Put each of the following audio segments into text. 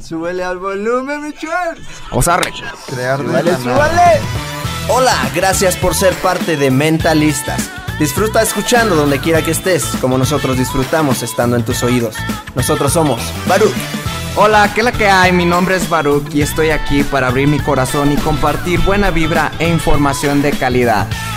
Súbele al volumen, Michelle. Vamos a. Crear súbale. Hola, gracias por ser parte de Mentalistas. Disfruta escuchando donde quiera que estés, como nosotros disfrutamos estando en tus oídos. Nosotros somos Baruch. Hola, ¿qué es la que hay? Mi nombre es Baruch y estoy aquí para abrir mi corazón y compartir buena vibra e información de calidad.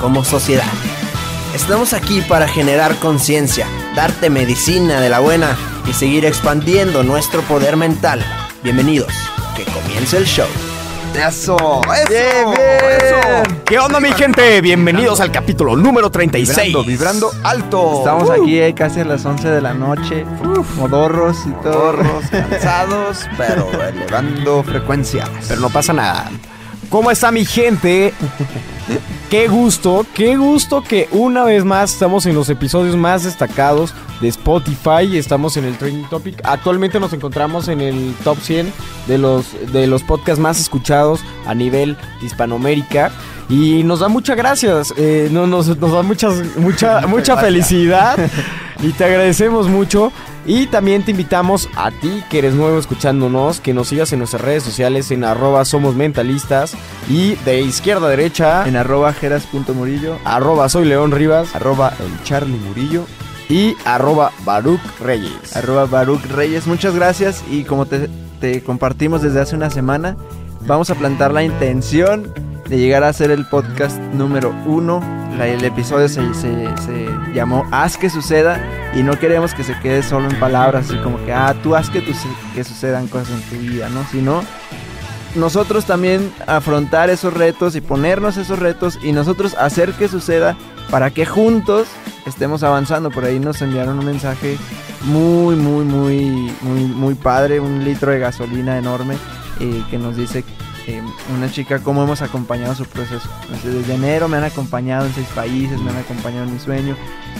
como sociedad. Estamos aquí para generar conciencia, darte medicina de la buena y seguir expandiendo nuestro poder mental. Bienvenidos, que comience el show. Eso, eso, Bien, bien. eso. ¿Qué onda, mi gente? Bienvenidos al capítulo número 36. Vibrando, vibrando alto. Estamos aquí eh, casi a las 11 de la noche, modorros y todo. Torros, cansados, pero elevando frecuencias. Pero no pasa nada. ¿Cómo está mi gente? Qué gusto, qué gusto que una vez más estamos en los episodios más destacados de Spotify. Estamos en el Trending Topic. Actualmente nos encontramos en el top 100 de los, de los podcasts más escuchados a nivel Hispanoamérica. Y nos da muchas gracias, eh, no, nos, nos da muchas, mucha, mucha felicidad y te agradecemos mucho. Y también te invitamos a ti que eres nuevo escuchándonos, que nos sigas en nuestras redes sociales en arroba somos mentalistas y de izquierda a derecha En arroba jeras.murillo, arroba soy León Rivas arroba el Charlie Murillo, y arroba Baruch Reyes. arroba Baruch Reyes. Muchas gracias y como te, te compartimos desde hace una semana, vamos a plantar la intención de llegar a ser el podcast número uno. El episodio se, se- se llamó Haz que suceda y no queremos que se quede solo en palabras, así como que, ah, tú haz que, tu- que sucedan cosas en tu vida, ¿no? Sino nosotros también afrontar esos retos y ponernos esos retos y nosotros hacer que suceda para que juntos estemos avanzando. Por ahí nos enviaron un mensaje muy, muy, muy, muy, muy padre, un litro de gasolina enorme eh, que nos dice eh, una chica cómo hemos acompañado su proceso. Entonces, desde enero me han acompañado en seis países, me han acompañado en mi sueño.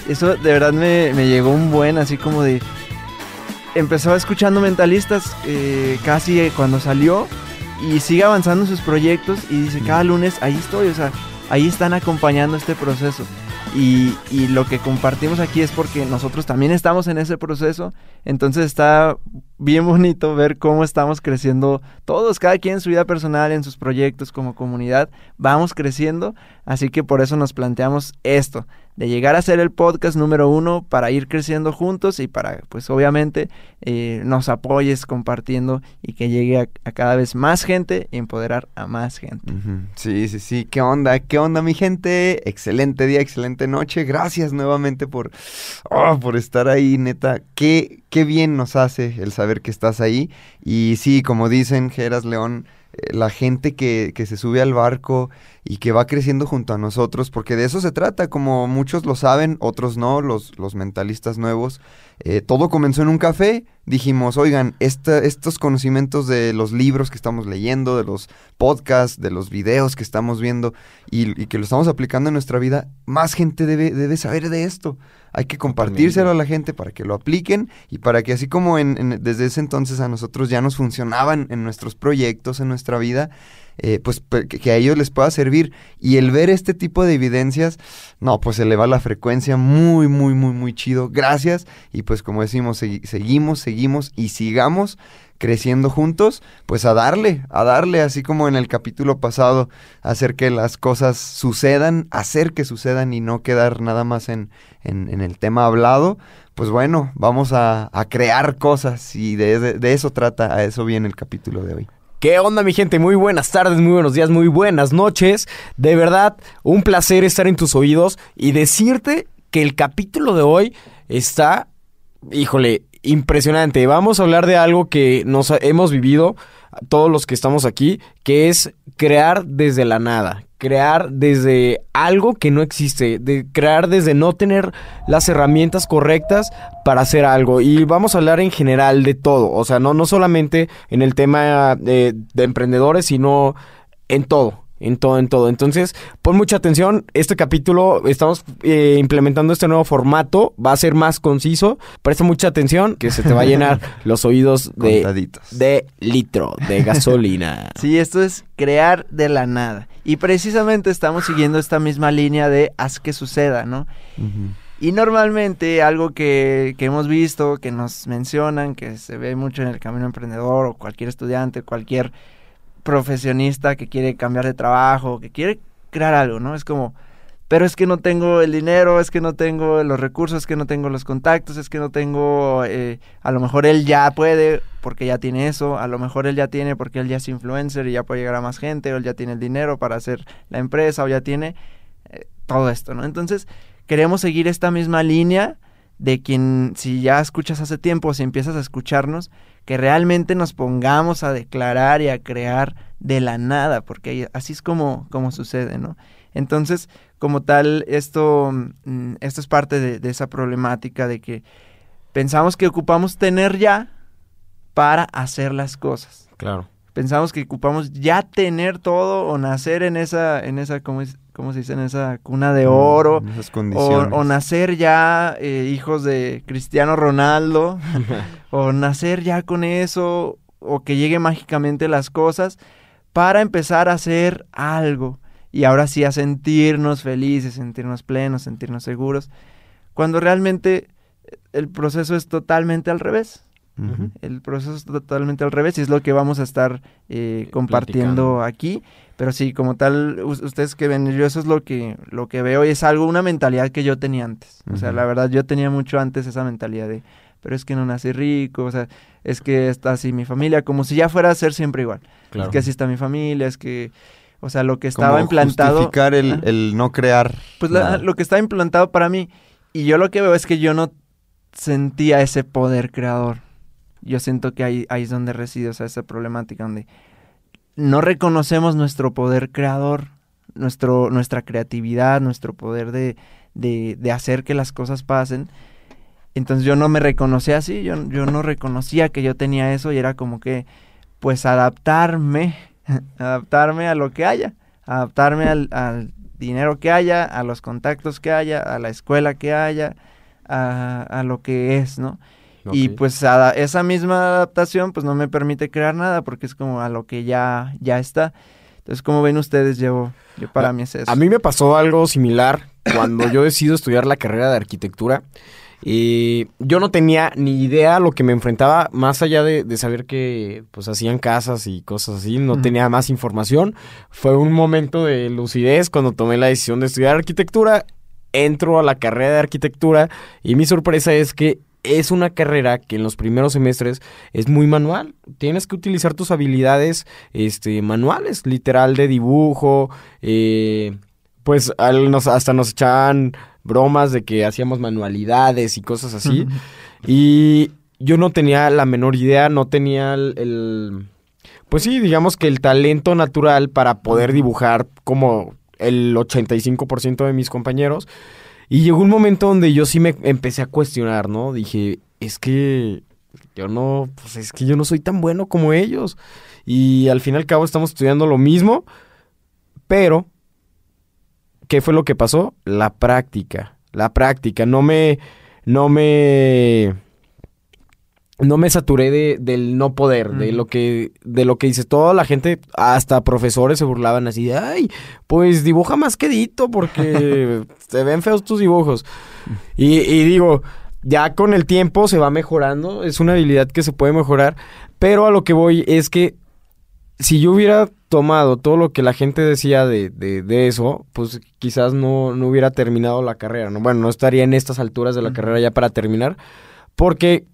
Eso de verdad me, me llegó un buen, así como de... Empezó escuchando Mentalistas eh, casi cuando salió y sigue avanzando sus proyectos y dice, cada lunes ahí estoy, o sea, ahí están acompañando este proceso. Y, y lo que compartimos aquí es porque nosotros también estamos en ese proceso, entonces está bien bonito ver cómo estamos creciendo todos, cada quien en su vida personal, en sus proyectos como comunidad, vamos creciendo, así que por eso nos planteamos esto, de llegar a ser el podcast número uno para ir creciendo juntos y para, pues obviamente, eh, nos apoyes compartiendo y que llegue a, cada vez más gente y empoderar a más gente. Sí, sí, sí. ¿Qué onda? ¿Qué onda, mi gente? Excelente día, excelente noche. Gracias nuevamente por, oh, por estar ahí, neta. Qué, qué bien nos hace el saber que estás ahí. Y sí, como dicen Geras León, eh, la gente que, que se sube al barco y que va creciendo junto a nosotros, porque de eso se trata, como muchos lo saben, otros no, los, los mentalistas nuevos. Eh, todo comenzó en un café. Dijimos, oigan, estos conocimientos de los libros que estamos leyendo, de los podcasts, de los videos que estamos viendo y, y que lo estamos aplicando en nuestra vida, más gente debe, debe saber de esto. Hay que compartírselo a la gente para que lo apliquen y para que así como en- en- desde ese entonces a nosotros ya nos funcionaban en nuestros proyectos, en nuestra vida, eh, pues que, a ellos les pueda servir. Y el ver este tipo de evidencias, no, pues eleva la frecuencia muy, muy, muy, muy chido. Gracias. Y pues como decimos, segui- seguimos, seguimos y sigamos creciendo juntos, pues a darle, a darle, así como en el capítulo pasado, hacer que las cosas sucedan, hacer que sucedan y no quedar nada más en, en, el tema hablado. Pues bueno, vamos a, a crear cosas y de, de- de eso trata, a eso viene el capítulo de hoy. ¿Qué onda mi gente? Muy buenas tardes, muy buenos días, muy buenas noches. De verdad, un placer estar en tus oídos y decirte que el capítulo de hoy está, híjole, impresionante. Vamos a hablar de algo que nos hemos vivido todos los que estamos aquí, que es crear desde la nada. Crear desde algo que no existe, de crear desde no tener las herramientas correctas para hacer algo. Y vamos a hablar en general de todo, o sea, no, no solamente en el tema eh, de emprendedores, sino en todo. En todo, en todo. Entonces, pon mucha atención. Este capítulo, estamos eh, implementando este nuevo formato. Va a ser más conciso. Presta mucha atención, que se te va a llenar los oídos de, Contaditos. de litro de gasolina. Sí, esto es crear de la nada. Y precisamente estamos siguiendo esta misma línea de haz que suceda, ¿no? Y normalmente algo que, que hemos visto, que nos mencionan, que se ve mucho en el camino emprendedor o cualquier estudiante, cualquier profesionista que quiere cambiar de trabajo, que quiere crear algo, ¿no? Es como, pero es que no tengo el dinero, es que no tengo los recursos, es que no tengo los contactos, es que no tengo, eh, a lo mejor él ya puede porque ya tiene eso, a lo mejor él ya tiene porque él ya es influencer y ya puede llegar a más gente, o él ya tiene el dinero para hacer la empresa, o ya tiene eh, todo esto, ¿no? Entonces, queremos seguir esta misma línea de quien, si ya escuchas hace tiempo, si empiezas a escucharnos, que realmente nos pongamos a declarar y a crear de la nada, porque así es como, como sucede, ¿no? Entonces, como tal, esto, mm, esto es parte de, de esa problemática de que pensamos que ocupamos tener ya para hacer las cosas. Claro. Pensamos que ocupamos ya tener todo o nacer en esa, en esa, ¿cómo, es, cómo se dice? En esa cuna de oro. En esas O, condiciones. o nacer ya eh, hijos de Cristiano Ronaldo, o nacer ya con eso, o que llegue mágicamente las cosas, para empezar a hacer algo. Y ahora sí a sentirnos felices, sentirnos plenos, sentirnos seguros. Cuando realmente el proceso es totalmente al revés. El proceso es totalmente al revés y es lo que vamos a estar eh, compartiendo platicando. aquí. Pero sí, como tal, us- ustedes que ven, yo eso es lo que, lo que veo y es algo, una mentalidad que yo tenía antes. O sea, la verdad, yo tenía mucho antes esa mentalidad de, pero es que no nací rico, o sea, es que está así mi familia, como si ya fuera a ser siempre igual. Claro. Es que así está mi familia, es que, o sea, lo que Como estaba implantado... Justificar el, no crear. Pues la- lo que está implantado para mí, y yo lo que veo es que yo no sentía ese poder creador. Yo siento que ahí, ahí es donde reside o sea, esa problemática, donde no reconocemos nuestro poder creador, nuestro, nuestra creatividad, nuestro poder de, de, de hacer que las cosas pasen. Entonces yo no me reconocía así, yo, yo no reconocía que yo tenía eso y era como que, pues adaptarme, adaptarme a lo que haya, adaptarme al, al dinero que haya, a los contactos que haya, a la escuela que haya, a, a lo que es, ¿no? Y pues esa misma adaptación pues no me permite crear nada porque es como a lo que ya, ya está. Entonces, como ven ustedes, yo, yo para A- mí es eso. A mí me pasó algo similar cuando yo decido estudiar la carrera de arquitectura. Y yo no tenía ni idea a lo que me enfrentaba, más allá de, de saber que pues hacían casas y cosas así, no tenía más información. Fue un momento de lucidez cuando tomé la decisión de estudiar arquitectura. Entro a la carrera de arquitectura y mi sorpresa es que es una carrera que en los primeros semestres es muy manual. Tienes que utilizar tus habilidades este, manuales, literal de dibujo. eh, pues al- nos- hasta nos echaban bromas de que hacíamos manualidades y cosas así. Y yo no tenía la menor idea, no tenía el, el- Pues sí, digamos que el talento natural para poder dibujar como el 85% de mis compañeros. Y llegó un momento donde yo sí me empecé a cuestionar, ¿no? Dije, es que yo no, pues es que yo no soy tan bueno como ellos. Y al fin y al cabo estamos estudiando lo mismo, pero ¿qué fue lo que pasó? La práctica, la práctica. No me, no me, no me saturé de, del no poder, de lo que, de lo que dice toda la gente, hasta profesores se burlaban así de, ay, pues dibuja más quedito porque se ven feos tus dibujos. Y, y digo, ya con el tiempo se va mejorando, es una habilidad que se puede mejorar, pero a lo que voy es que si yo hubiera tomado todo lo que la gente decía de, de, de eso, pues quizás no, no, hubiera terminado la carrera, ¿no? Bueno, no estaría en estas alturas de la carrera ya para terminar, porque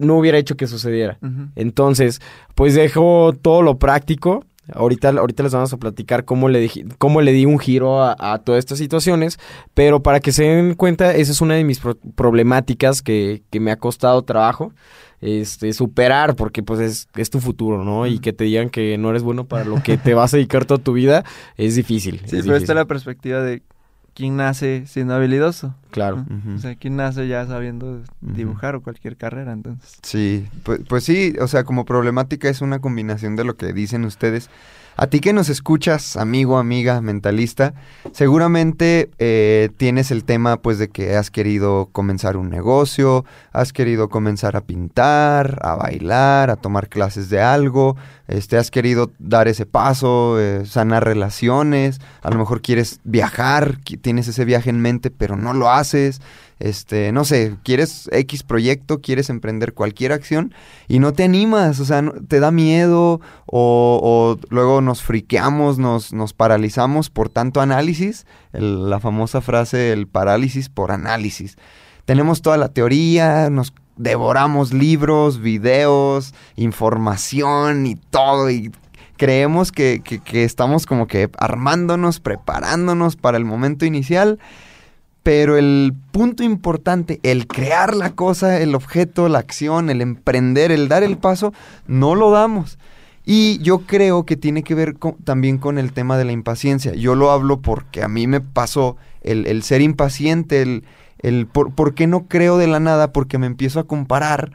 no hubiera hecho que sucediera. Uh -huh. Entonces, pues dejo todo lo práctico. Ahorita, ahorita les vamos a platicar cómo le, di, cómo le di un giro a, a, todas estas situaciones, pero para que se den cuenta, esa es una de mis pro problemáticas que, que me ha costado trabajo este, superar, porque pues es, es, tu futuro, ¿no? Y que te digan que no eres bueno para lo que te vas a dedicar toda tu vida, es difícil. Sí, es pero difícil. esta es la perspectiva de quién nace siendo habilidoso. Claro. Uh -huh. O sea, quién nace ya sabiendo dibujar uh -huh. o cualquier carrera, entonces. Sí, pues, pues sí, o sea, como problemática es una combinación de lo que dicen ustedes. A ti que nos escuchas, amigo, amiga, mentalista, seguramente eh, tienes el tema pues de que has querido comenzar un negocio, has querido comenzar a pintar, a bailar, a tomar clases de algo, este, has querido dar ese paso, eh, sanar relaciones, a lo mejor quieres viajar, tienes ese viaje en mente, pero no lo haces, este, no sé, quieres X proyecto, quieres emprender cualquier acción y no te animas, o sea, te da miedo o, o, luego nos friqueamos, nos, nos paralizamos por tanto análisis, la famosa frase, el parálisis por análisis. Tenemos toda la teoría, nos devoramos libros, videos, información y todo y creemos que, que, que estamos como que armándonos, preparándonos para el momento inicial pero el punto importante, el crear la cosa, el objeto, la acción, el emprender, el dar el paso, no lo damos. Y yo creo que tiene que ver también con el tema de la impaciencia. Yo lo hablo porque a mí me pasó el, el ser impaciente, el, el por, por, qué no creo de la nada, porque me empiezo a comparar,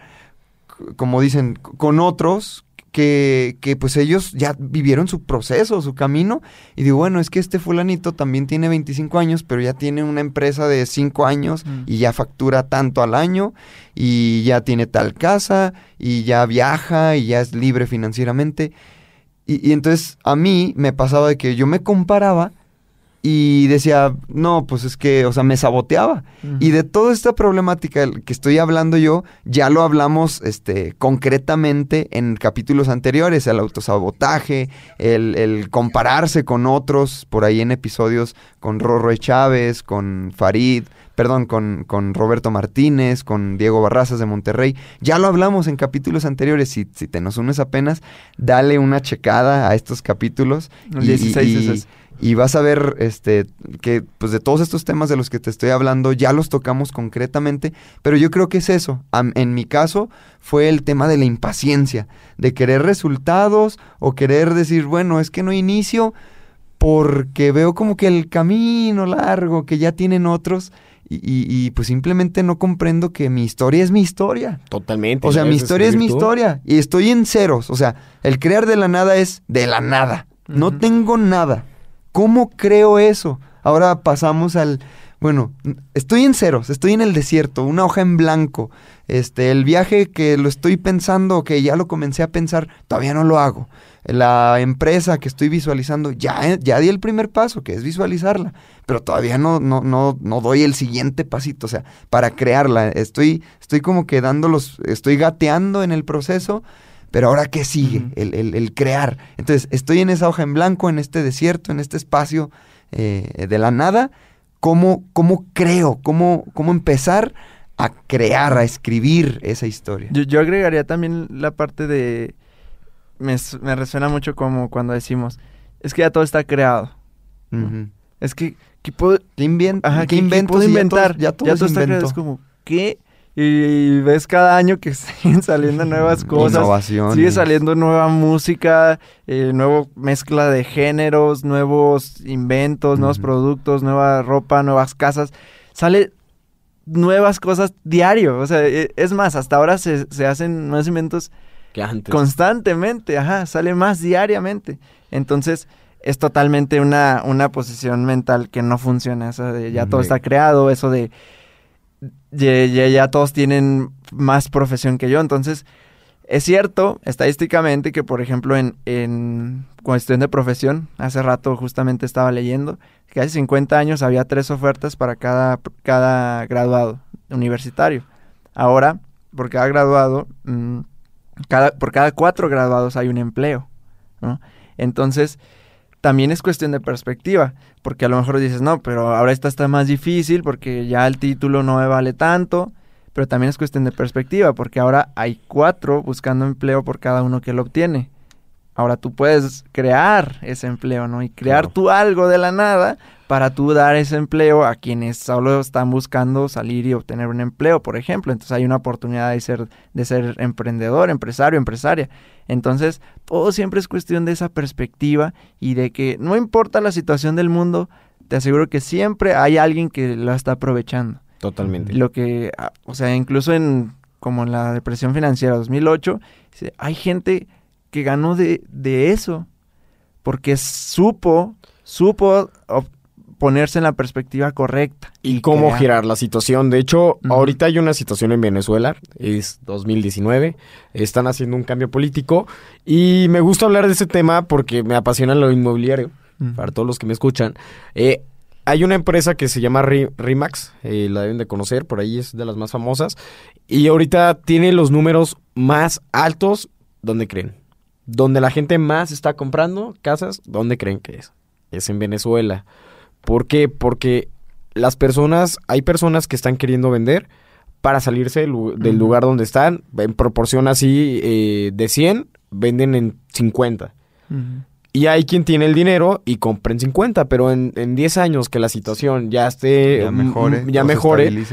como dicen, con otros que, que, pues ellos ya vivieron su proceso, su camino, y digo, bueno, es que este fulanito también tiene 25 años, pero ya tiene una empresa de 5 años mm. y ya factura tanto al año, y ya tiene tal casa, y ya viaja, y ya es libre financieramente. Y, y entonces a mí me pasaba de que yo me comparaba y decía, no, pues es que, o sea, me saboteaba. Uh -huh. Y de toda esta problemática que estoy hablando yo, ya lo hablamos este, concretamente en capítulos anteriores, el autosabotaje, el, el compararse con otros, por ahí en episodios con Rorro Chávez, con Farid, perdón, con, con, Roberto Martínez, con Diego Barrazas de Monterrey. Ya lo hablamos en capítulos anteriores. Si, si te nos unes apenas, dale una checada a estos capítulos. El 16 y, es ese. Y vas a ver este, que pues de todos estos temas de los que te estoy hablando ya los tocamos concretamente, pero yo creo que es eso. En mi caso fue el tema de la impaciencia, de querer resultados o querer decir, bueno, es que no inicio porque veo como que el camino largo que ya tienen otros y, y, y, pues simplemente no comprendo que mi historia es mi historia. Totalmente. O sea, mi historia es mi tú? historia y estoy en ceros. O sea, el crear de la nada es de la nada. Uh -huh. No tengo nada. ¿Cómo creo eso? Ahora pasamos al, bueno, estoy en ceros, estoy en el desierto, una hoja en blanco. Este, el viaje que lo estoy pensando, que ya lo comencé a pensar, todavía no lo hago. La empresa que estoy visualizando, ya, ya di el primer paso, que es visualizarla, pero todavía no, no, no, no doy el siguiente pasito, o sea, para crearla. Estoy, estoy como que dándolos, estoy gateando en el proceso, pero ahora, ¿qué sigue? Uh -huh. el, el, el, crear. Entonces, estoy en esa hoja en blanco, en este desierto, en este espacio eh, de la nada. ¿Cómo, cómo creo? ¿Cómo, ¿Cómo empezar a crear, a escribir esa historia? Yo, yo agregaría también la parte de... Me, me, resuena mucho como cuando decimos, es que ya todo está creado. Uh -huh. Es que, ¿qué puedo, ¿Qué, invent Ajá, ¿qué, ¿qué invento puedo inventar? Ya todo, ya todo, ya todo está creado. Es como, ¿qué? Y ves cada año que siguen saliendo nuevas cosas. Innovaciones. Sigue saliendo nueva música, eh, nueva mezcla de géneros, nuevos inventos, uh -huh. nuevos productos, nueva ropa, nuevas casas. Sale nuevas cosas diario. O sea, e, es más, hasta ahora se, se hacen nuevos inventos que antes. constantemente. Ajá, sale más diariamente. Entonces es totalmente una, una posición mental que no funciona. Eso de ya todo está creado, eso de ya, ya, ya, todos tienen más profesión que yo. Entonces, es cierto, estadísticamente, que por ejemplo en, en cuestión de profesión, hace rato justamente estaba leyendo, que hace 50 años había tres ofertas para cada, cada graduado universitario. Ahora, por cada graduado, mm, cada, por cada cuatro graduados hay un empleo, ¿no? Entonces, también es cuestión de perspectiva, porque a lo mejor dices, no, pero ahora esta está más difícil porque ya el título no me vale tanto, pero también es cuestión de perspectiva, porque ahora hay cuatro buscando empleo por cada uno que lo obtiene. Ahora tú puedes crear ese empleo, ¿no? Y crear Claro. tú algo de la nada para tú dar ese empleo a quienes solo están buscando salir y obtener un empleo, por ejemplo. Entonces hay una oportunidad de ser, de ser emprendedor, empresario, empresaria. Entonces, todo siempre es cuestión de esa perspectiva y de que no importa la situación del mundo, te aseguro que siempre hay alguien que la está aprovechando. Totalmente. Lo que, ah, o sea, incluso en como en la depresión financiera 2008, dice, hay gente que ganó de, de eso porque supo, supo ponerse en la perspectiva correcta. y cómo crear. girar la situación. De hecho, ahorita hay una situación en Venezuela, es 2019, están haciendo un cambio político y me gusta hablar de ese tema porque me apasiona lo inmobiliario, para todos los que me escuchan. Eh, hay una empresa que se llama Rimax, eh, la deben de conocer, por ahí es de las más famosas, y ahorita tiene los números más altos, ¿dónde creen? Donde la gente más está comprando casas, ¿dónde creen que es? Es en Venezuela. ¿Por qué? Porque las personas, hay personas que están queriendo vender para salirse del, lugar donde están, en proporción así eh, de 100, venden en 50. Ujú. Y hay quien tiene el dinero y compra en 50, pero en, en 10 años que la situación ya esté, ya mejore. ya mejore.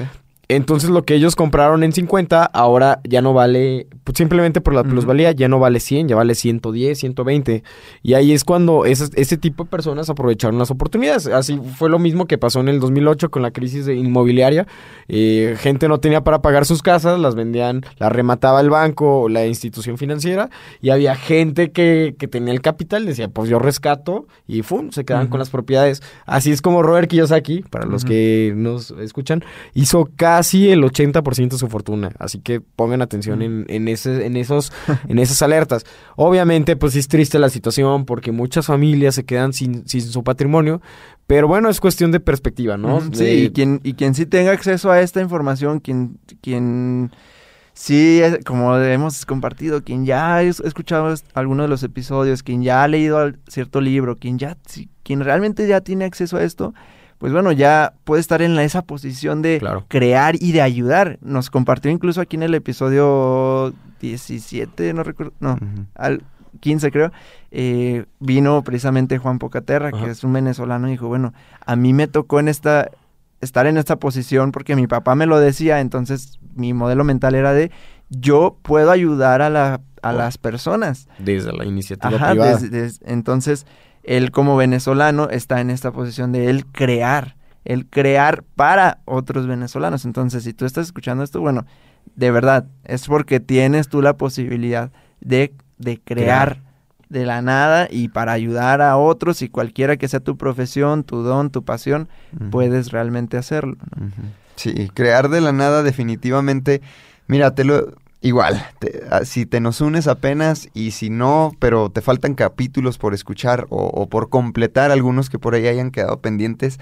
Entonces lo que ellos compraron en 50 ahora ya no vale, pues, simplemente por la plusvalía ya no vale 100, ya vale 110, 120. Y ahí es cuando ese, ese tipo de personas aprovecharon las oportunidades. Así fue lo mismo que pasó en el 2008 con la crisis de inmobiliaria. Eh, gente no tenía para pagar sus casas, las vendían, las remataba el banco o la institución financiera. Y había gente que, que tenía el capital, decía, pues yo rescato y ¡fum! se quedaban Ujú. con las propiedades. Así es como Robert Kiyosaki, para los que nos escuchan, hizo casi el 80% de su fortuna. Así que pongan atención en, en, ese, en, esos, en esas alertas. Obviamente, pues sí es triste la situación porque muchas familias se quedan sin, sin su patrimonio. Pero bueno, es cuestión de perspectiva, ¿no? Sí, De- y quien, y quien sí tenga acceso a esta información, quien, quien sí, como hemos compartido, quien ya ha es- escuchado es- alguno de los episodios, quien ya ha leído cierto libro, quien ya, quien realmente ya tiene acceso a esto, pues bueno, ya puede estar en esa posición de Claro. crear y de ayudar. Nos compartió incluso aquí en el episodio 17, no recuerdo, no, al 15 creo, eh, vino precisamente Juan Pocaterra, que es un venezolano, y dijo, bueno, a mí me tocó en esta, estar en esta posición porque mi papá me lo decía, entonces mi modelo mental era de, yo puedo ayudar a, la, a Oh. las personas. Desde la iniciativa Ajá, privada. des- des- entonces él como venezolano está en esta posición de él crear, el crear para otros venezolanos. Entonces, si tú estás escuchando esto, bueno, de verdad, es porque tienes tú la posibilidad de, de crear de la nada y para ayudar a otros y cualquiera que sea tu profesión, tu don, tu pasión, puedes realmente hacerlo. Sí, crear de la nada definitivamente, mira, te lo igual, te- ah, si te nos unes apenas y si no, pero te faltan capítulos por escuchar o, por completar algunos que por ahí hayan quedado pendientes,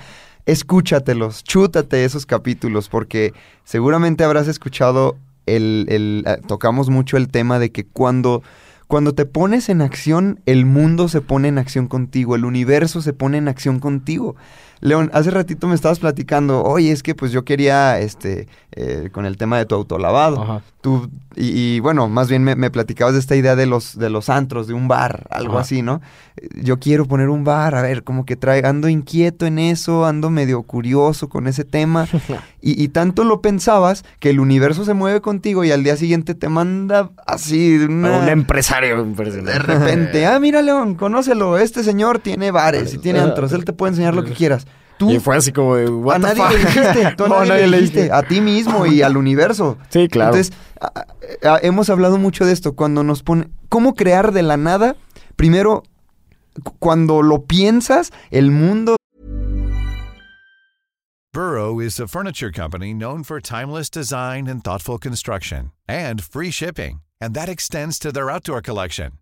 escúchatelos, chútate esos capítulos porque seguramente habrás escuchado el, el ah, tocamos mucho el tema de que cuando cuando te pones en acción, el mundo se pone en acción contigo, el universo se pone en acción contigo. León, hace ratito me estabas platicando, oye, es que pues yo quería, este, eh, con el tema de tu autolavado. Ajá. Tú, y, y, bueno, más bien me, me platicabas de esta idea de los, de los antros, de un bar, algo Ajá. así, ¿no? Yo quiero poner un bar, a ver, como que trae, ando inquieto en eso, ando medio curioso con ese tema. y, y tanto lo pensabas que el universo se mueve contigo y al día siguiente te manda así una... Un empresario impresionante. De repente, ah, mira, León, conócelo. Este señor tiene bares y tiene antros. Él te puede enseñar lo que quieras. Tú, Y fue así como de, a what the nadie fuck? le dijiste. Tú a No, nadie, le dijiste. dije. A ti mismo y al universo. Sí, claro. Entonces, a- a- a- hemos hablado mucho de esto. Cuando nos pone. ¿Cómo crear de la nada? Primero, cu- cuando lo piensas, el mundo Burrow is a furniture company known for timeless design and thoughtful construction and free shipping, and that extends to their outdoor collection.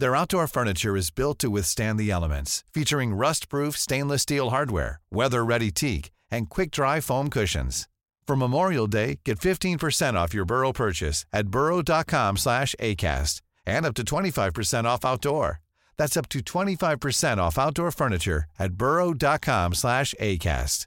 Their outdoor furniture is built to withstand the elements, featuring rust-proof stainless steel hardware, weather-ready teak, and quick-dry foam cushions. For Memorial Day, get 15% off your Burrow purchase at burrow.com slash ACAST and up to 25% off outdoor. That's up to 25% off outdoor furniture at burrow.com slash ACAST.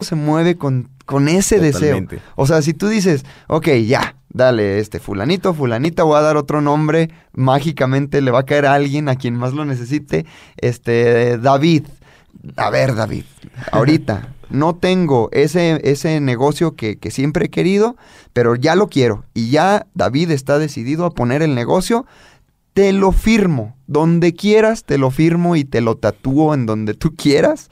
se mueve con, con ese deseo. O sea, si tú dices, ok, ya, dale, este fulanito, fulanita, voy a dar otro nombre, mágicamente le va a caer a alguien a quien más lo necesite, este, David. A ver, David, ahorita no tengo ese, ese negocio que, que siempre he querido, pero ya lo quiero. Y ya David está decidido a poner el negocio, te lo firmo. Donde quieras, te lo firmo y te lo tatúo en donde tú quieras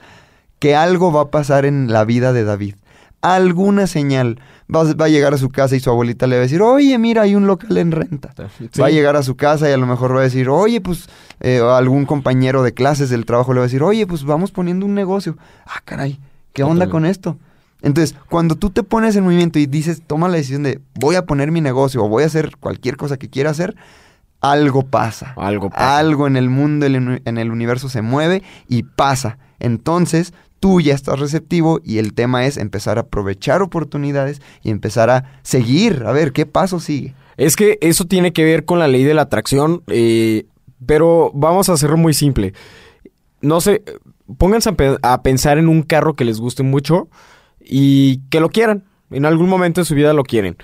que algo va a pasar en la vida de David. Alguna señal. Va, va a llegar a su casa y su abuelita le va a decir, oye, mira, hay un local en renta. Sí. Va a llegar a su casa y a lo mejor va a decir, oye, pues, eh, algún compañero de clases del trabajo le va a decir, oye, pues vamos poniendo un negocio. Ah, caray, ¿qué onda Totalmente. con esto? Entonces, cuando tú te pones en movimiento y dices, toma la decisión de voy a poner mi negocio o voy a hacer cualquier cosa que quiera hacer, algo pasa. Algo pasa. Algo en el mundo, en el universo se mueve y pasa. Entonces, tú ya estás receptivo y el tema es empezar a aprovechar oportunidades y empezar a seguir, a ver qué paso sigue. Es que eso tiene que ver con la ley de la atracción, eh, pero vamos a hacerlo muy simple. No sé, pónganse a, pe- a pensar en un carro que les guste mucho y que lo quieran. En algún momento de su vida lo quieren.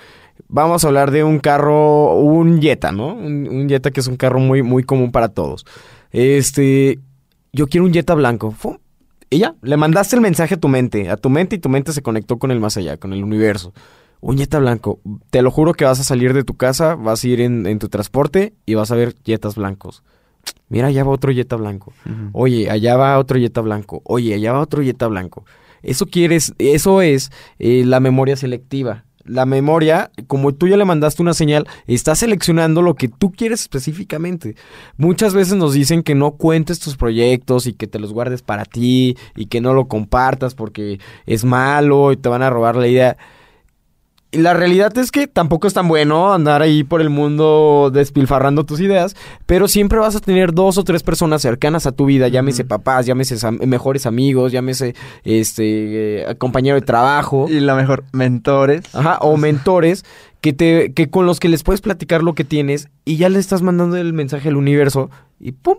Vamos a hablar de un carro, un Jetta, ¿no? Un, un Jetta que es un carro muy, muy común para todos. Este, yo quiero un Jetta blanco. Y ya, le mandaste el mensaje a tu mente, a tu mente y tu mente se conectó con el más allá, con el universo. Un Jetta blanco. Te lo juro que vas a salir de tu casa, vas a ir en, en tu transporte y vas a ver Jetas blancos. Mira, allá va otro Jetta blanco. Oye, allá va otro Jetta blanco. Oye, allá va otro Jetta blanco. Eso quieres, eso es eh, la memoria selectiva. La memoria, como tú ya le mandaste una señal, está seleccionando lo que tú quieres específicamente. Muchas veces nos dicen que no cuentes tus proyectos y que te los guardes para ti y que no lo compartas porque es malo y te van a robar la idea. Y la realidad es que tampoco es tan bueno andar ahí por el mundo despilfarrando tus ideas, pero siempre vas a tener dos o tres personas cercanas a tu vida, llámese papás, llámese am- mejores amigos, llámese este eh, compañero de trabajo. Y la mejor, mentores. Ajá, o mentores que te que con los que les puedes platicar lo que tienes y ya le estás mandando el mensaje al universo y pum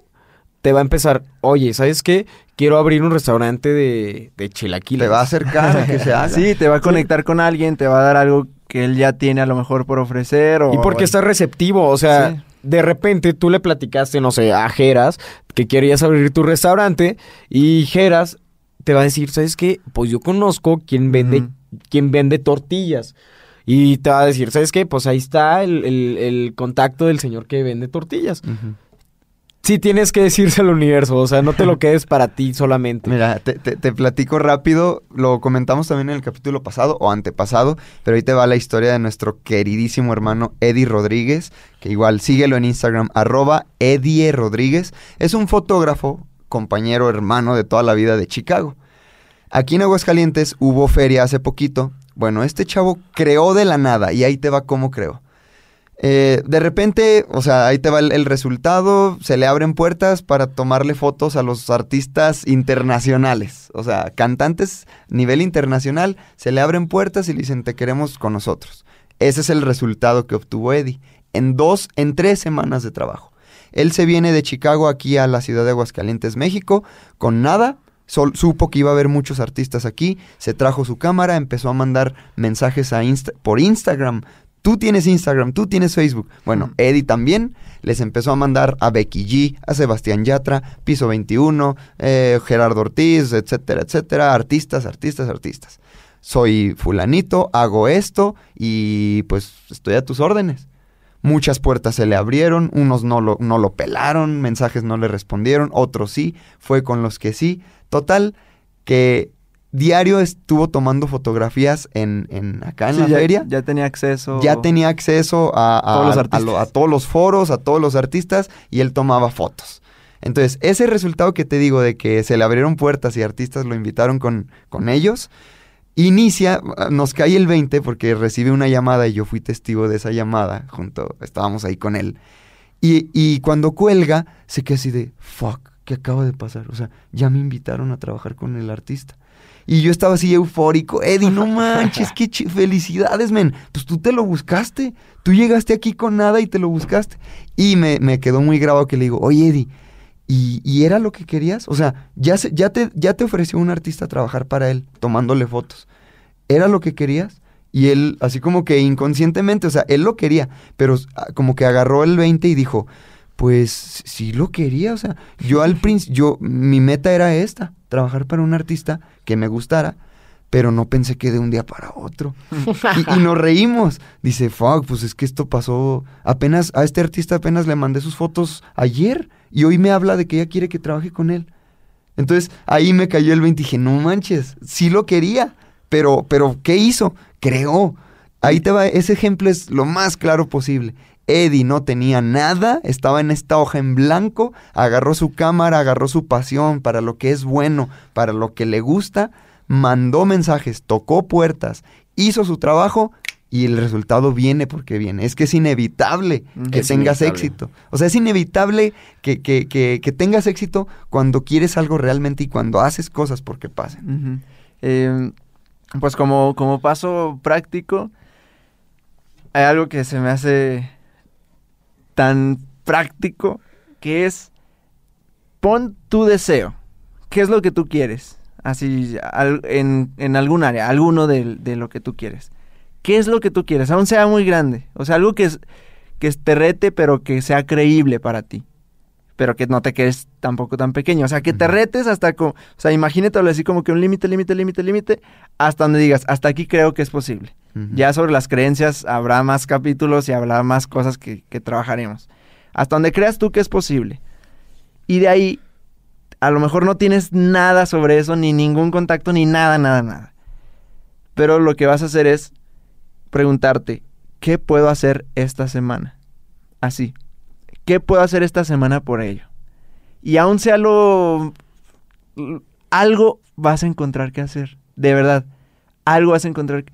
te va a empezar, oye, ¿sabes qué? Quiero abrir un restaurante de, de chilaquiles. Te va a acercar a que se haga. Sí, te va a conectar con alguien, te va a dar algo que él ya tiene a lo mejor por ofrecer. O, Y porque estás receptivo, o sea, Sí. de repente tú le platicaste, no sé, a Geras que querías abrir tu restaurante y Geras te va a decir, ¿sabes qué? Pues yo conozco quien vende, Ujú. quien vende tortillas. Y te va a decir, ¿sabes qué? Pues ahí está el, el- el contacto del señor que vende tortillas. Ujú. Sí tienes que decirse al universo, o sea, no te lo quedes para ti solamente. Mira, te, platico rápido, lo comentamos también en el capítulo pasado o antepasado, pero ahí te va la historia de nuestro queridísimo hermano Eddie Rodríguez, que igual síguelo en Instagram, arroba Eddie Rodríguez. Es un fotógrafo, compañero, hermano de toda la vida de Chicago. Aquí en Aguascalientes hubo feria hace poquito. Bueno, este chavo creó de la nada y ahí te va cómo creó. Eh, de repente, o sea, ahí te va el, resultado, se le abren puertas para tomarle fotos a los artistas internacionales, o sea, cantantes nivel internacional, se le abren puertas y le dicen, te queremos con nosotros. Ese es el resultado que obtuvo Eddie en dos, en tres semanas de trabajo. Él se viene de Chicago aquí a la ciudad de Aguascalientes, México, con nada. Sol- supo que iba a haber muchos artistas aquí, se trajo su cámara, empezó a mandar mensajes por Instagram. Tú tienes Instagram, tú tienes Facebook. Bueno, Eddie también les empezó a mandar a Becky G, a Sebastián Yatra, Piso 21, eh, Gerardo Ortiz, etcétera, etcétera. Artistas, artistas, artistas. Soy fulanito, hago esto y pues estoy a tus órdenes. Muchas puertas se le abrieron, unos no lo, no lo pelaron, mensajes no le respondieron, otros sí, fue con los que sí. Total, que diario estuvo tomando fotografías en, en acá en Sí, la ya, feria. ya tenía acceso. Ya tenía acceso a, a- Todos los lo- a todos los foros, a todos los artistas, y él tomaba fotos. Entonces, ese resultado que te digo de que se le abrieron puertas y artistas lo invitaron con, con ellos, inicia, nos cae el 20 porque recibe una llamada y yo fui testigo de esa llamada, junto, estábamos ahí con él. Y, y cuando cuelga, se queda así de, fuck, ¿qué acaba de pasar? O sea, ya me invitaron a trabajar con el artista. Y yo estaba así eufórico. Eddie, no manches, qué chi- felicidades, men. Pues tú te lo buscaste. Tú llegaste aquí con nada y te lo buscaste. Y me, me quedó muy grabado que le digo, oye, Eddie, ¿y, y era lo que querías? O sea, ya, se- ya, te, ya te ofreció un artista trabajar para él, tomándole fotos. ¿Era lo que querías? Y él, así como que inconscientemente, o sea, él lo quería, pero ah, como que agarró el 20 y dijo, pues sí lo quería, o sea, yo al principio, yo, mi meta era esta, trabajar para un artista que me gustara, pero no pensé que de un día para otro. y, y nos reímos. Dice, fuck, pues es que esto pasó, apenas, a este artista apenas le mandé sus fotos ayer y hoy me habla de que ella quiere que trabaje con él. Entonces ahí me cayó el 20 y dije, no manches, sí lo quería, pero, pero ¿qué hizo? Creó. Ahí te va, ese ejemplo es lo más claro posible. Eddie no tenía nada, estaba en esta hoja en blanco, agarró su cámara, agarró su pasión para lo que es bueno, para lo que le gusta, mandó mensajes, tocó puertas, hizo su trabajo y el resultado viene porque viene. Es que es inevitable que Es tengas inevitable. éxito. O sea, es inevitable que, que- que- que tengas éxito cuando quieres algo realmente y cuando haces cosas porque pasen. Ujú. Eh, pues como, como paso práctico, hay algo que se me hace tan práctico que es pon tu deseo. ¿Qué es lo que tú quieres? Así, al- en, en algún área, alguno de, de lo que tú quieres. ¿Qué es lo que tú quieres? Aún sea muy grande. O sea, algo que, es, que te rete, pero que sea creíble para ti. Pero que no te quedes tampoco tan pequeño. O sea, que te retes hasta... o sea, imagínatelo así como que un límite, límite, límite, límite. Hasta donde digas, hasta aquí creo que es posible. Ya sobre las creencias habrá más capítulos y habrá más cosas que, que trabajaremos. Hasta donde creas tú que es posible. Y de ahí, a lo mejor no tienes nada sobre eso, ni ningún contacto, ni nada, nada, nada. Pero lo que vas a hacer es preguntarte, ¿qué puedo hacer esta semana? Así. ¿Qué puedo hacer esta semana por ello? Y aún sea lo... Algo vas a encontrar que hacer. De verdad. Algo vas a encontrar.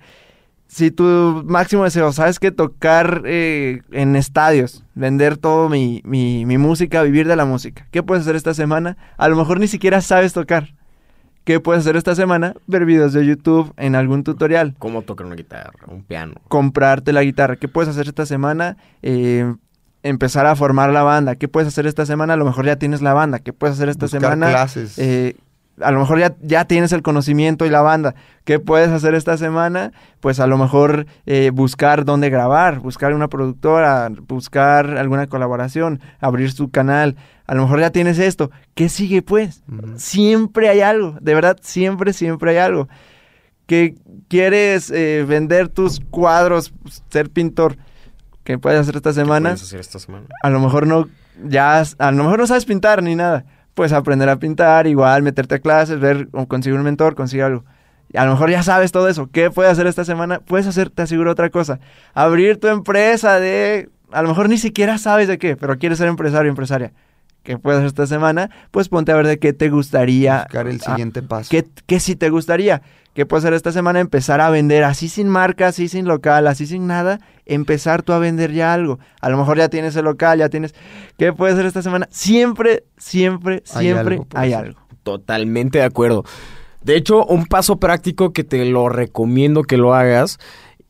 Si tu máximo deseo, sabes que tocar eh, en estadios, vender todo mi, mi, mi música, vivir de la música. ¿Qué puedes hacer esta semana? A lo mejor ni siquiera sabes tocar. ¿Qué puedes hacer esta semana? Ver videos de YouTube en algún tutorial ¿Cómo tocar una guitarra, un piano? comprarte la guitarra. ¿Qué puedes hacer esta semana? Eh, empezar a formar la banda. ¿Qué puedes hacer esta semana? A lo mejor ya tienes la banda. ¿Qué puedes hacer esta Buscar semana? clases. Eh, a lo mejor ya, ya tienes el conocimiento y la banda. ¿Qué puedes hacer esta semana? Pues a lo mejor eh, buscar dónde grabar, buscar una productora, buscar alguna colaboración, abrir su canal. A lo mejor ya tienes esto. ¿Qué sigue pues? Siempre hay algo, de verdad, siempre, siempre hay algo. Que quieres eh, vender tus cuadros, ser pintor, ¿qué puedes hacer esta semana? puedes hacer esta semana? A lo mejor no, ya, a lo mejor no sabes pintar ni nada. Pues aprender a pintar, igual meterte a clases, ver o un mentor, conseguir algo. Y a lo mejor ya sabes todo eso. ¿Qué puedes hacer esta semana? Puedes hacer, te aseguro, otra cosa. Abrir tu empresa de... A lo mejor ni siquiera sabes de qué, pero quieres ser empresario empresaria. ¿Qué puedes hacer esta semana? Pues ponte a ver de qué te gustaría. Buscar el ah, siguiente paso. ¿Qué, qué sí te gustaría? ¿Qué puedes hacer esta semana? Empezar a vender así sin marca, así sin local, así sin nada. Empezar tú a vender ya algo. A lo mejor ya tienes el local, ya tienes... ¿Qué puedes hacer esta semana? Siempre, siempre, Hay siempre algo por hay algo. Totalmente de acuerdo. De hecho, un paso práctico que te lo recomiendo que lo hagas.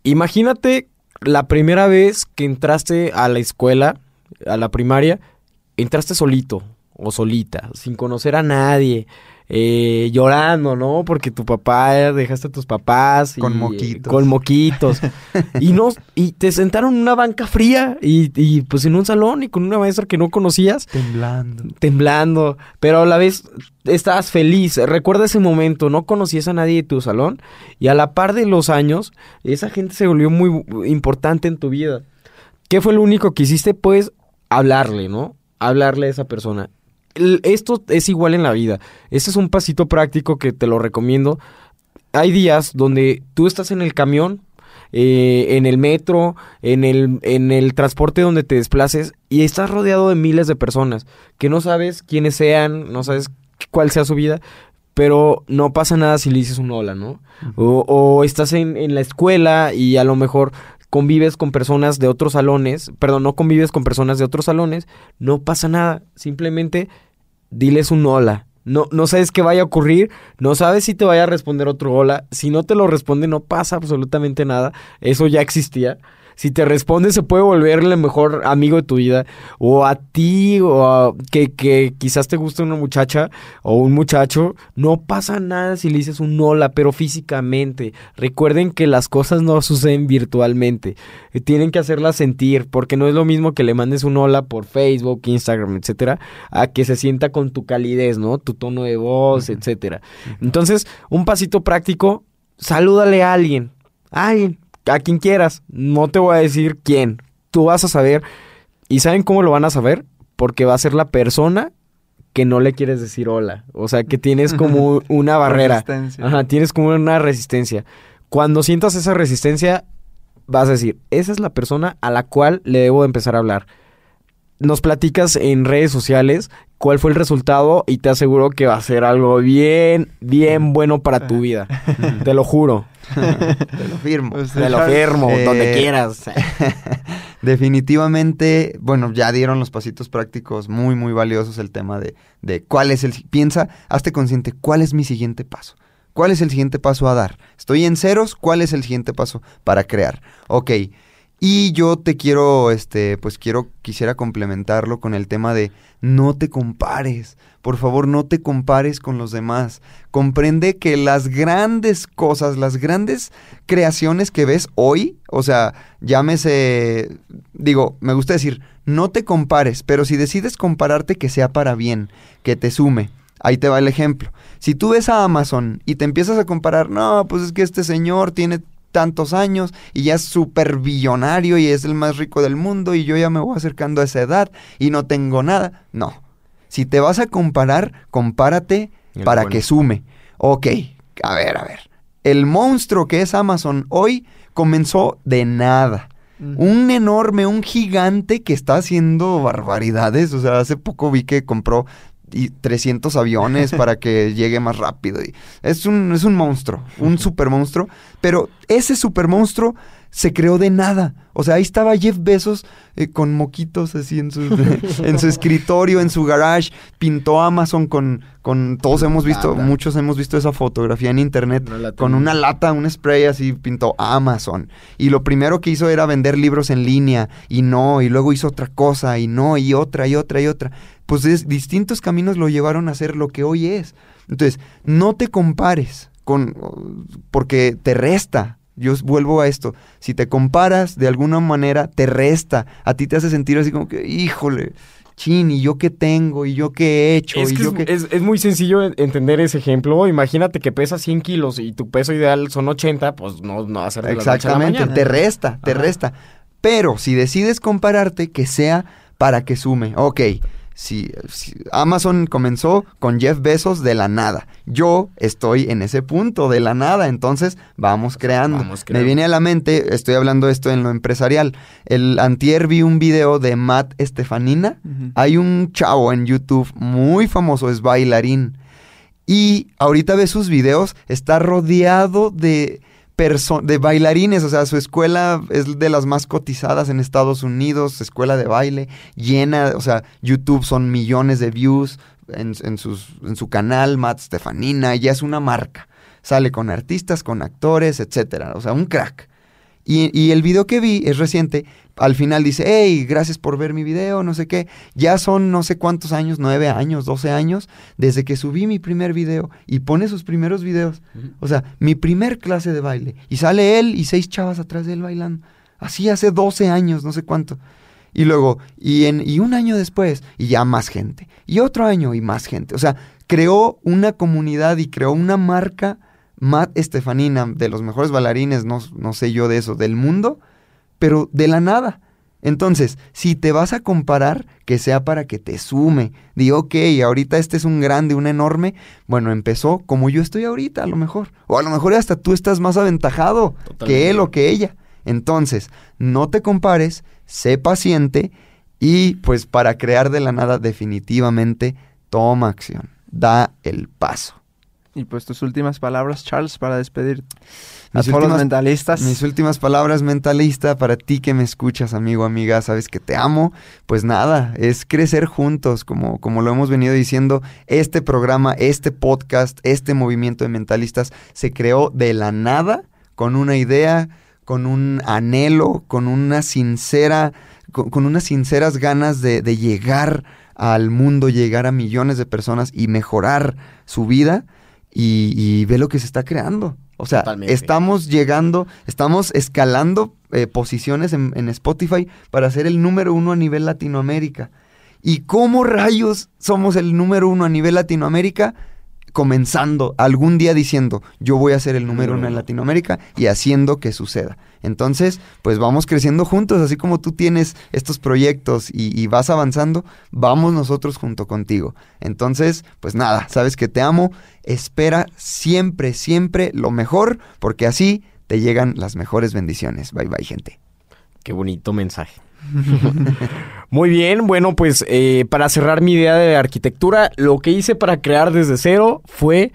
Imagínate la primera vez que entraste a la escuela, a la primaria, entraste solito o solita, sin conocer a nadie, eh, llorando, ¿no? Porque tu papá, dejaste a tus papás. y, Con eh, moquitos. con moquitos. y, no, y te sentaron en una banca fría y, y, pues en un salón y con una maestra que no conocías Temblando. temblando, pero a la vez estabas feliz. Recuerda ese momento, no conocías a nadie de tu salón y a la par de los años, esa gente se volvió muy importante en tu vida. ¿Qué fue lo único que hiciste? Pues hablarle, ¿no? Hablarle a esa persona. Esto es igual en la vida. Este es un pasito práctico que te lo recomiendo. Hay días donde tú estás en el camión, eh, en el metro, en el, en el transporte donde te desplaces y estás rodeado de miles de personas que no sabes quiénes sean, no sabes cuál sea su vida, pero no pasa nada si le dices un hola, ¿no? o, o estás en, en la escuela y a lo mejor convives con personas de otros salones, perdón, no convives con personas de otros salones, no pasa nada, simplemente diles un hola. No, no sabes qué vaya a ocurrir, no sabes si te vaya a responder otro hola. Si no te lo responde, no pasa absolutamente nada. Eso ya existía. Si te responde, se puede volver el mejor amigo de tu vida. O a ti, o a que, que quizás te guste una muchacha o un muchacho. No pasa nada si le dices un hola, pero físicamente. Recuerden que las cosas no suceden virtualmente. Eh, Tienen que hacerlas sentir, porque no es lo mismo que le mandes un hola por Facebook, Instagram, etcétera, a que se sienta con tu calidez, ¿no? Tu tono de voz, etcétera. Entonces, un pasito práctico, salúdale a alguien. A alguien a quien quieras. No te voy a decir quién. Tú vas a saber. ¿Y saben cómo lo van a saber? Porque va a ser la persona que no le quieres decir hola. O sea, que tienes como una barrera. Resistencia. Ajá, tienes como una resistencia. Cuando sientas esa resistencia, vas a decir, esa es la persona a la cual le debo de empezar a hablar. Nos platicas en redes sociales cuál fue el resultado y te aseguro que va a ser algo bien, bien bueno para tu vida. Te lo juro. Te lo firmo. Te lo firmo, Eh, donde quieras. Definitivamente, bueno, ya dieron los pasitos prácticos muy, muy valiosos el tema de, de cuál es el... Piensa, hazte consciente, ¿cuál es mi siguiente paso? ¿Cuál es el siguiente paso a dar? Estoy en ceros, ¿cuál es el siguiente paso para crear? Ok, y yo te quiero, este, pues quiero, quisiera complementarlo con el tema de no te compares. Por favor, no te compares con los demás. Comprende que las grandes cosas, las grandes creaciones que ves hoy, o sea, llámese, digo, me gusta decir, no te compares, pero si decides compararte, que sea para bien, que te sume. Ahí te va el ejemplo. Si tú ves a Amazon y te empiezas a comparar, no, pues es que este señor tiene tantos años y ya es súper billonario y es el más rico del mundo y yo ya me voy acercando a esa edad y no tengo nada. No. Si te vas a comparar, compárate para bueno. que sume. Ok, a ver, a ver. El monstruo que es Amazon hoy comenzó de nada. Un enorme, un gigante que está haciendo barbaridades. O sea, hace poco vi que compró y 300 aviones para que llegue más rápido. Y es, un, es un monstruo, un super monstruo. Pero ese super monstruo se creó de nada. O sea, ahí estaba Jeff Bezos eh, con moquitos así en su, en su escritorio, en su garage. Pintó Amazon con, con todos hemos visto, Lata. muchos hemos visto esa fotografía en internet Una con una lata, un spray así, pintó Amazon. Y lo primero que hizo era vender libros en línea y no, y luego hizo otra cosa y no, y otra, y otra, y otra. Pues es- distintos caminos lo llevaron a ser lo que hoy es. Entonces, no te compares con, porque te resta. Yo vuelvo a esto. Si te comparas de alguna manera, te resta. A ti te hace sentir así como que, híjole, chin, ¿y yo qué tengo? ¿Y yo qué he hecho? Es, ¿Y que yo es, qué... es- es muy sencillo en- entender ese ejemplo. Imagínate que pesas 100 kilos y tu peso ideal son 80, pues no, no va a ser de la noche a la Exactamente, te resta, te Ajá. resta. Pero si decides compararte, que sea para que sume. Ok, si, si Amazon comenzó con Jeff Bezos de la nada. Yo estoy en ese punto de la nada, entonces vamos creando. Vamos Me viene a la mente, estoy hablando esto en lo empresarial. El antier vi un video de Matt Estefanina. Hay un chavo en YouTube muy famoso, es bailarín. Y ahorita ve sus videos, está rodeado de, de bailarines, o sea, su escuela es de las más cotizadas en Estados Unidos, escuela de baile, llena, o sea, YouTube son millones de views en, en sus- en su canal, Matt Stefanina, ya es una marca. Sale con artistas, con actores, etcétera, o sea, un crack. Y, y el video que vi es reciente. Al final dice, hey, gracias por ver mi video, no sé qué. Ya son no sé cuántos años, nueve años, doce años, desde que subí mi primer video. Y pone sus primeros videos. O sea, mi primer clase de baile. Y sale él y seis chavas atrás de él bailando. Así hace 12 años, no sé cuánto. Y luego, y, en, y un año después, y ya más gente. Y otro año y más gente. O sea, creó una comunidad y creó una marca Matt Estefanina, de los mejores bailarines, no, no sé yo de eso, del mundo, pero de la nada. Entonces, si te vas a comparar, que sea para que te sume. Di, ok, ahorita este es un grande, un enorme. Bueno, empezó como yo estoy ahorita, a lo mejor. O a lo mejor hasta tú estás más aventajado que él o que ella. Entonces, no te compares, sé paciente y pues para crear de la nada definitivamente toma acción. Da el paso. Y pues tus últimas palabras, Charles, para despedir a Mis todos los últimas- mentalistas. Mis últimas palabras, mentalista, para ti que me escuchas, amigo, amiga, sabes que te amo. Pues nada, es crecer juntos, como, como lo hemos venido diciendo. Este programa, este podcast, este movimiento de mentalistas se creó de la nada, con una idea, con un anhelo, con una sincera, con, con unas sinceras ganas de, de llegar al mundo, llegar a millones de personas y mejorar su vida. Y, y ve lo que se está creando. O sea, Totalmente. estamos llegando, estamos escalando eh, posiciones en, en Spotify para ser el número uno a nivel Latinoamérica. ¿Y cómo rayos somos el número uno a nivel Latinoamérica? Comenzando algún día diciendo, yo voy a ser el número uno en Latinoamérica y haciendo que suceda. Entonces, pues vamos creciendo juntos, así como tú tienes estos proyectos y, y vas avanzando, vamos nosotros junto contigo. Entonces, pues nada, sabes que te amo, espera siempre, siempre lo mejor, porque así te llegan las mejores bendiciones. Bye bye, gente. Qué bonito mensaje. Muy bien, bueno, pues eh, para cerrar mi idea de arquitectura, lo que hice para crear desde cero fue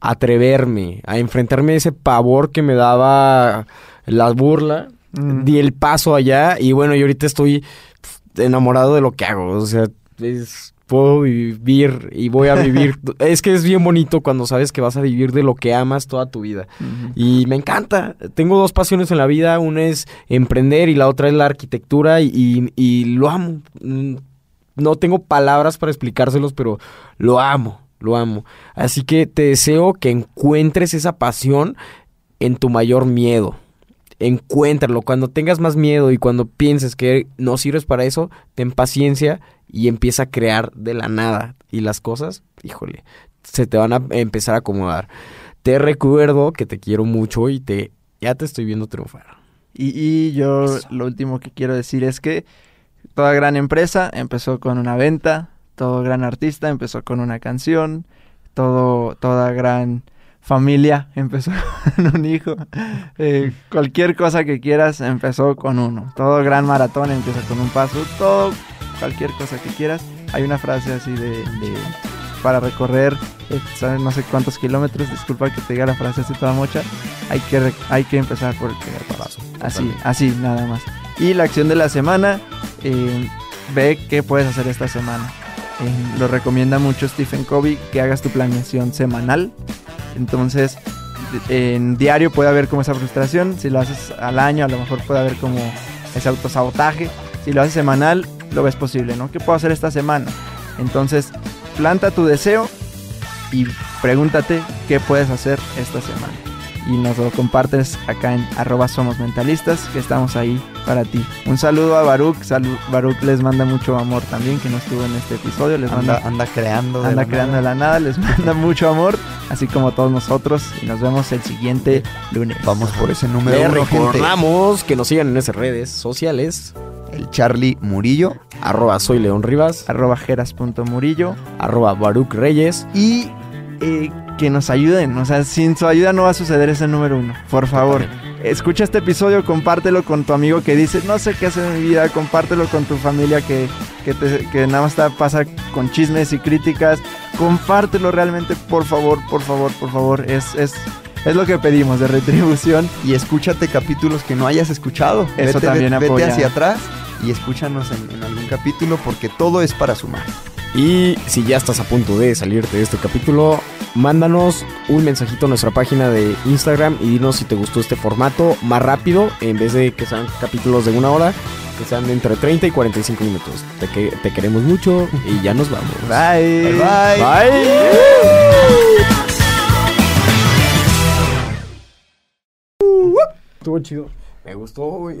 atreverme a enfrentarme a ese pavor que me daba la burla. Mm. Di el paso allá y bueno, yo ahorita estoy pf, enamorado de lo que hago. O sea, es- puedo vivir y voy a vivir. es que es bien bonito cuando sabes que vas a vivir de lo que amas toda tu vida. Y me encanta. Tengo dos pasiones en la vida. Una es emprender y la otra es la arquitectura. Y, y- y lo amo. Mm, No tengo palabras para explicárselos, pero lo amo. Lo amo. Así que te deseo que encuentres esa pasión en tu mayor miedo. Encuéntralo. Cuando tengas más miedo y cuando pienses que no sirves para eso, ten paciencia y empieza a crear de la nada. Y las cosas, híjole, se te van a empezar a acomodar. Te recuerdo que te quiero mucho y te ya te estoy viendo triunfar. Y, y yo lo último que quiero decir es que toda gran empresa empezó con una venta, todo gran artista empezó con una canción, todo, toda gran familia empezó con un hijo, eh, cualquier cosa que quieras empezó con uno, todo gran maratón empieza con un paso, todo, cualquier cosa que quieras. Hay una frase así de, de- para recorrer eh, ¿sabes? no sé cuántos kilómetros, disculpa que te diga la frase así toda mocha, hay que, hay que empezar por el primer paso. Así, así, nada más. Y la acción de la semana, eh, ve qué puedes hacer esta semana. Eh, lo recomienda mucho Stephen Covey que hagas tu planeación semanal. Entonces, en diario puede haber como esa frustración. Si lo haces al año, a lo mejor puede haber como ese autosabotaje. Si lo haces semanal, lo ves posible, ¿no? ¿Qué puedo hacer esta semana? Entonces, planta tu deseo y pregúntate qué puedes hacer esta semana. Y nos lo compartes acá en arroba somos mentalistas, que estamos ahí para ti. Un saludo a Baruch, salu- Baruch les manda mucho amor también, que no estuvo en este episodio, les Anda, manda, anda creando. anda creando de la nada, les manda mucho amor, así como todos nosotros, y nos vemos el siguiente lunes. Vamos por ese número uno, gente. recordamos que nos sigan en esas redes sociales. El Charlie Murillo. Arroba soy León Rivas. arroba jeras.murillo Arroba Baruch Reyes. y eh, que nos ayuden. O sea, sin su ayuda no va a suceder ese número uno. Por favor, escucha este episodio, compártelo con tu amigo que dice, no sé qué hacer en mi vida, compártelo con tu familia que, que, te- que nada más está, pasa con chismes y críticas. Compártelo realmente, por favor, por favor, por favor. Es, es, es lo que pedimos de retribución. Y escúchate capítulos que no hayas escuchado. Eso vete, también vete, vete hacia atrás y escúchanos en, en algún capítulo porque todo es para sumar. Y si ya estás a punto de salirte de este capítulo, mándanos un mensajito a nuestra página de Instagram y dinos si te gustó este formato más rápido, en vez de que sean capítulos de una hora, que sean de entre 30 y 45 minutos. Te, que- te queremos mucho y ya nos vamos. Bye. Bye bye. Bye. Estuvo chido. Me gustó, güey.